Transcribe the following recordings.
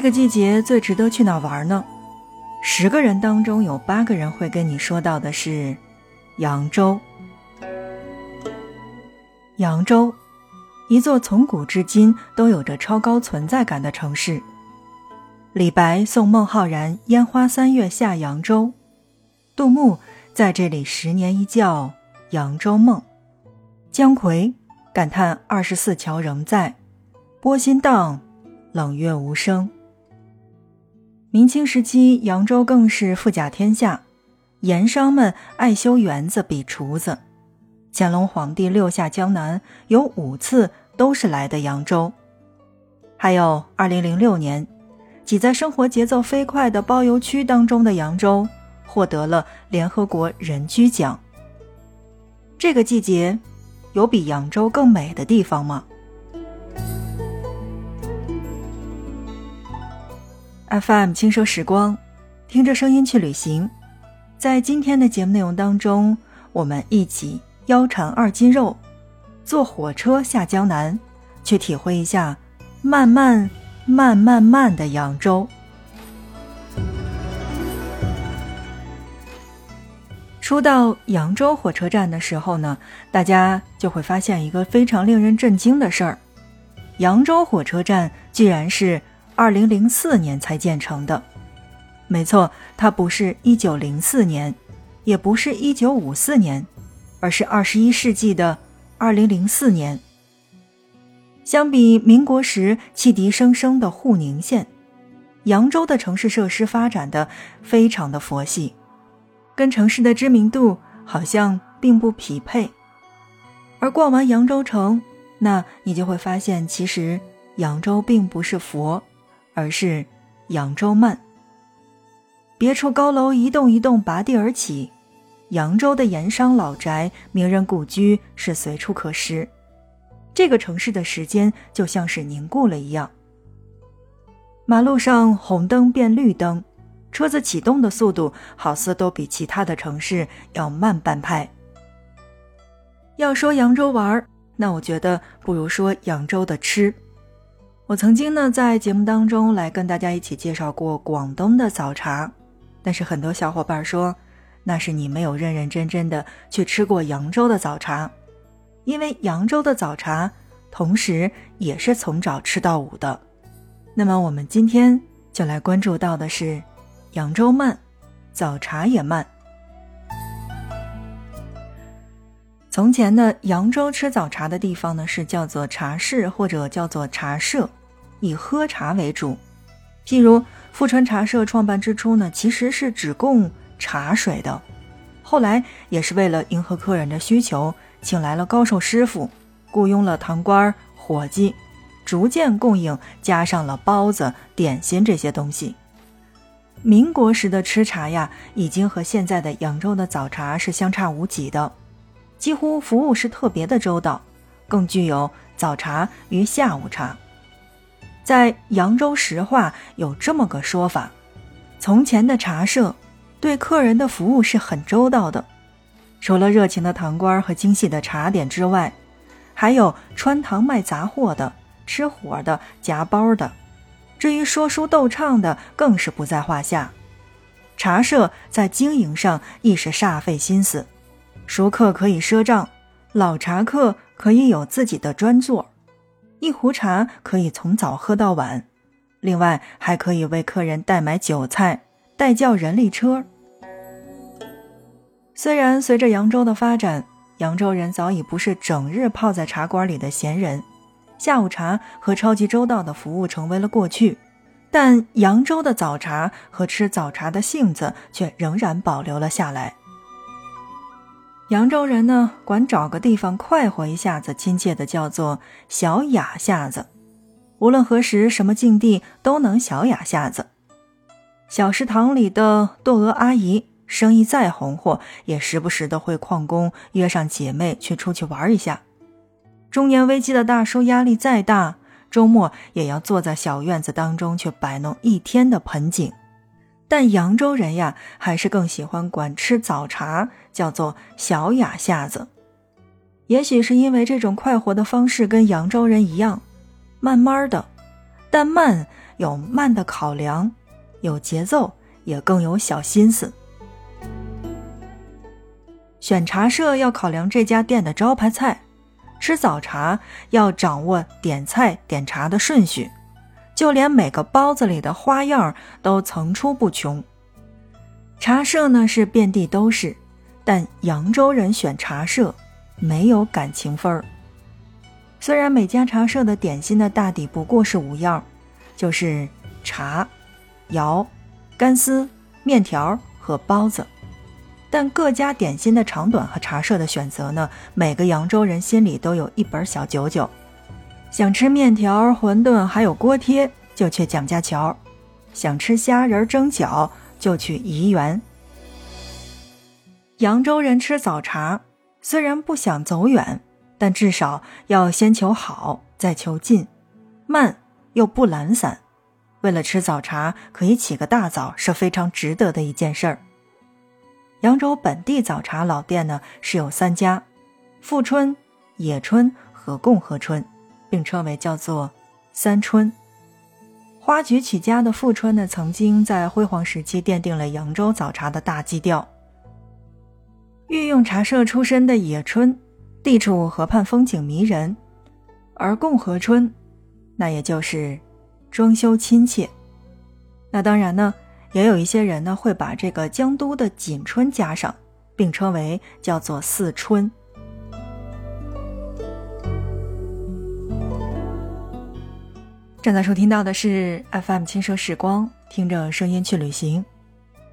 这个季节最值得去哪玩呢？十个人当中有八个人会跟你说到的是扬州。扬州，一座从古至今都有着超高存在感的城市。李白送孟浩然“烟花三月下扬州”，杜牧在这里十年一觉扬州梦，姜夔感叹二十四桥仍在，波心荡，冷月无声。明清时期，扬州更是富甲天下，盐商们爱修园子比厨子。乾隆皇帝六下江南，有五次都是来的扬州。还有二零零六年，挤在生活节奏飞快的包邮区当中的扬州，获得了联合国人居奖。这个季节，有比扬州更美的地方吗？FM 轻奢时光，听着声音去旅行。在今天的节目内容当中，我们一起腰缠二斤肉，坐火车下江南，去体会一下慢慢慢慢慢的扬州。初到扬州火车站的时候呢，大家就会发现一个非常令人震惊的事儿：扬州火车站居然是。二零零四年才建成的，没错，它不是一九零四年，也不是一九五四年，而是二十一世纪的二零零四年。相比民国时汽笛声声的沪宁县，扬州的城市设施发展的非常的佛系，跟城市的知名度好像并不匹配。而逛完扬州城，那你就会发现，其实扬州并不是佛。而是扬州慢。别处高楼一栋一栋拔地而起，扬州的盐商老宅、名人故居是随处可拾。这个城市的时间就像是凝固了一样。马路上红灯变绿灯，车子启动的速度好似都比其他的城市要慢半拍。要说扬州玩，那我觉得不如说扬州的吃。我曾经呢在节目当中来跟大家一起介绍过广东的早茶，但是很多小伙伴说，那是你没有认认真真的去吃过扬州的早茶，因为扬州的早茶同时也是从早吃到午的。那么我们今天就来关注到的是，扬州慢，早茶也慢。从前呢，扬州吃早茶的地方呢是叫做茶室或者叫做茶社。以喝茶为主，譬如富川茶社创办之初呢，其实是只供茶水的，后来也是为了迎合客人的需求，请来了高手师傅，雇佣了堂倌、伙计，逐渐供应，加上了包子、点心这些东西。民国时的吃茶呀，已经和现在的扬州的早茶是相差无几的，几乎服务是特别的周到，更具有早茶与下午茶。在扬州石话有这么个说法：从前的茶社对客人的服务是很周到的，除了热情的堂倌和精细的茶点之外，还有穿堂卖杂货的、吃活的、夹包的，至于说书逗唱的更是不在话下。茶社在经营上亦是煞费心思，熟客可以赊账，老茶客可以有自己的专座。一壶茶可以从早喝到晚，另外还可以为客人代买酒菜、代叫人力车。虽然随着扬州的发展，扬州人早已不是整日泡在茶馆里的闲人，下午茶和超级周到的服务成为了过去，但扬州的早茶和吃早茶的性子却仍然保留了下来。扬州人呢，管找个地方快活一下子，亲切的叫做“小雅下子”。无论何时、什么境地，都能小雅下子。小食堂里的窦娥阿姨，生意再红火，也时不时的会旷工约上姐妹去出去玩一下。中年危机的大叔压力再大，周末也要坐在小院子当中去摆弄一天的盆景。但扬州人呀，还是更喜欢管吃早茶叫做小雅下子。也许是因为这种快活的方式跟扬州人一样，慢慢的，但慢有慢的考量，有节奏，也更有小心思。选茶社要考量这家店的招牌菜，吃早茶要掌握点菜点茶的顺序，就连每个包子里的花样都层出不穷。茶社呢是遍地都是，但扬州人选茶社没有感情分儿。虽然每家茶社的点心的大抵不过是五样，就是茶、窑、干丝、面条和包子。但各家点心的长短和茶社的选择呢，每个扬州人心里都有一本小九九。想吃面条、馄饨还有锅贴，就去蒋家桥；想吃虾仁蒸饺，就去怡园。扬州人吃早茶，虽然不想走远，但至少要先求好，再求近，慢又不懒散。为了吃早茶，可以起个大早，是非常值得的一件事儿。扬州本地早茶老店呢是有三家，富春、野春和共和春，并称为叫做三春。花菊起家的富春呢，曾经在辉煌时期奠定了扬州早茶的大基调。御用茶社出身的野春，地处河畔，风景迷人；而共和春，那也就是装修亲切。那当然呢。也有一些人呢会把这个江都的锦春加上，并称为叫做四春。正在收听到的是 FM 轻奢时光，听着声音去旅行。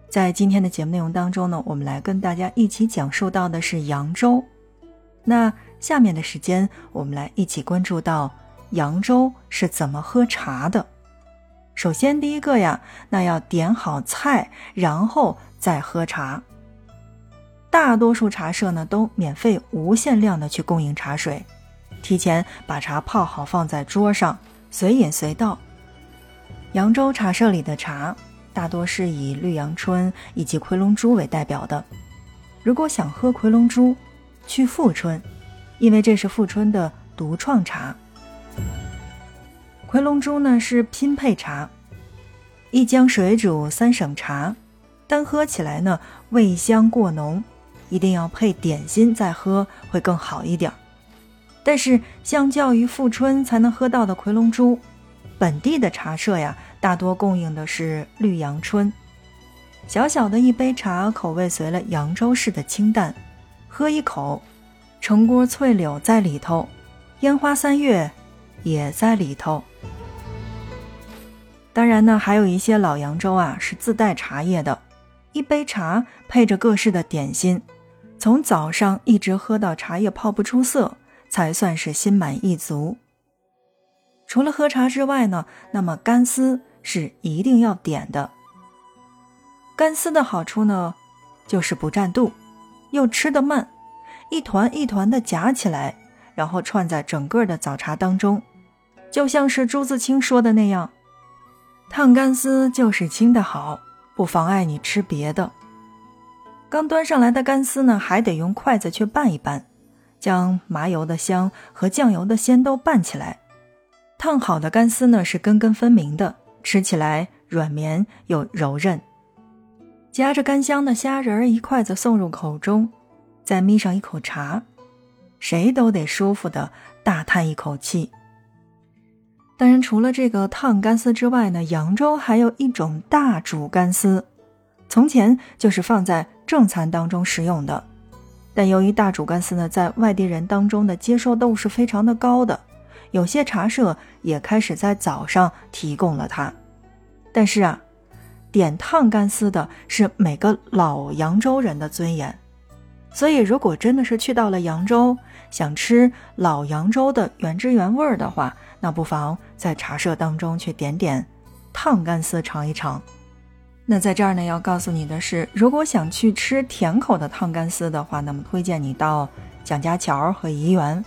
在今天的节目内容当中呢，我们来跟大家一起讲述到的是扬州。那下面的时间，我们来一起关注到扬州是怎么喝茶的。首先，第一个呀，那要点好菜，然后再喝茶。大多数茶社呢都免费无限量的去供应茶水，提前把茶泡好放在桌上，随饮随到。扬州茶社里的茶大多是以绿阳春以及回龙珠为代表的。如果想喝回龙珠，去富春，因为这是富春的独创茶。回龙珠呢是拼配茶，一江水煮三省茶，单喝起来呢味香过浓，一定要配点心再喝会更好一点儿。但是相较于富春才能喝到的回龙珠，本地的茶社呀大多供应的是绿阳春。小小的一杯茶，口味随了扬州市的清淡，喝一口，城郭翠柳在里头，烟花三月也在里头。当然呢，还有一些老扬州啊是自带茶叶的，一杯茶配着各式的点心，从早上一直喝到茶叶泡不出色，才算是心满意足。除了喝茶之外呢，那么干丝是一定要点的。干丝的好处呢，就是不占肚，又吃得慢，一团一团的夹起来，然后串在整个的早茶当中，就像是朱自清说的那样。烫干丝就是清的好，不妨碍你吃别的。刚端上来的干丝呢，还得用筷子去拌一拌，将麻油的香和酱油的鲜都拌起来。烫好的干丝呢，是根根分明的，吃起来软绵又柔韧。夹着干香的虾仁儿，一筷子送入口中，再眯上一口茶，谁都得舒服的大叹一口气。当然，除了这个烫干丝之外呢，扬州还有一种大煮干丝，从前就是放在正餐当中食用的。但由于大煮干丝呢，在外地人当中的接受度是非常的高的，有些茶社也开始在早上提供了它。但是啊，点烫干丝的是每个老扬州人的尊严，所以如果真的是去到了扬州，想吃老扬州的原汁原味儿的话，那不妨在茶社当中去点点烫干丝尝一尝。那在这儿呢，要告诉你的是，如果想去吃甜口的烫干丝的话，那么推荐你到蒋家桥和怡园；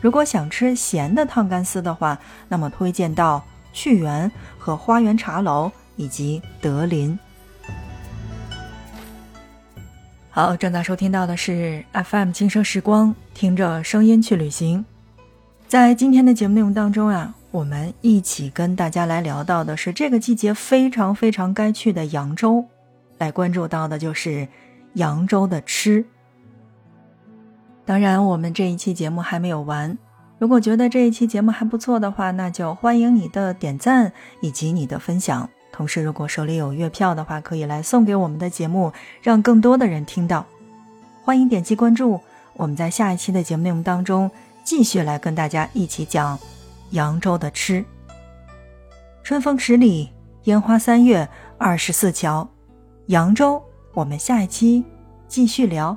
如果想吃咸的烫干丝的话，那么推荐到趣园和花园茶楼以及德林。好，正在收听到的是 FM 轻声时光，听着声音去旅行。在今天的节目内容当中啊，我们一起跟大家来聊到的是这个季节非常非常该去的扬州，来关注到的就是扬州的吃。当然，我们这一期节目还没有完。如果觉得这一期节目还不错的话，那就欢迎你的点赞以及你的分享。同时，如果手里有月票的话，可以来送给我们的节目，让更多的人听到。欢迎点击关注，我们在下一期的节目内容当中继续来跟大家一起讲扬州的吃。春风十里，烟花三月，二十四桥，扬州。我们下一期继续聊。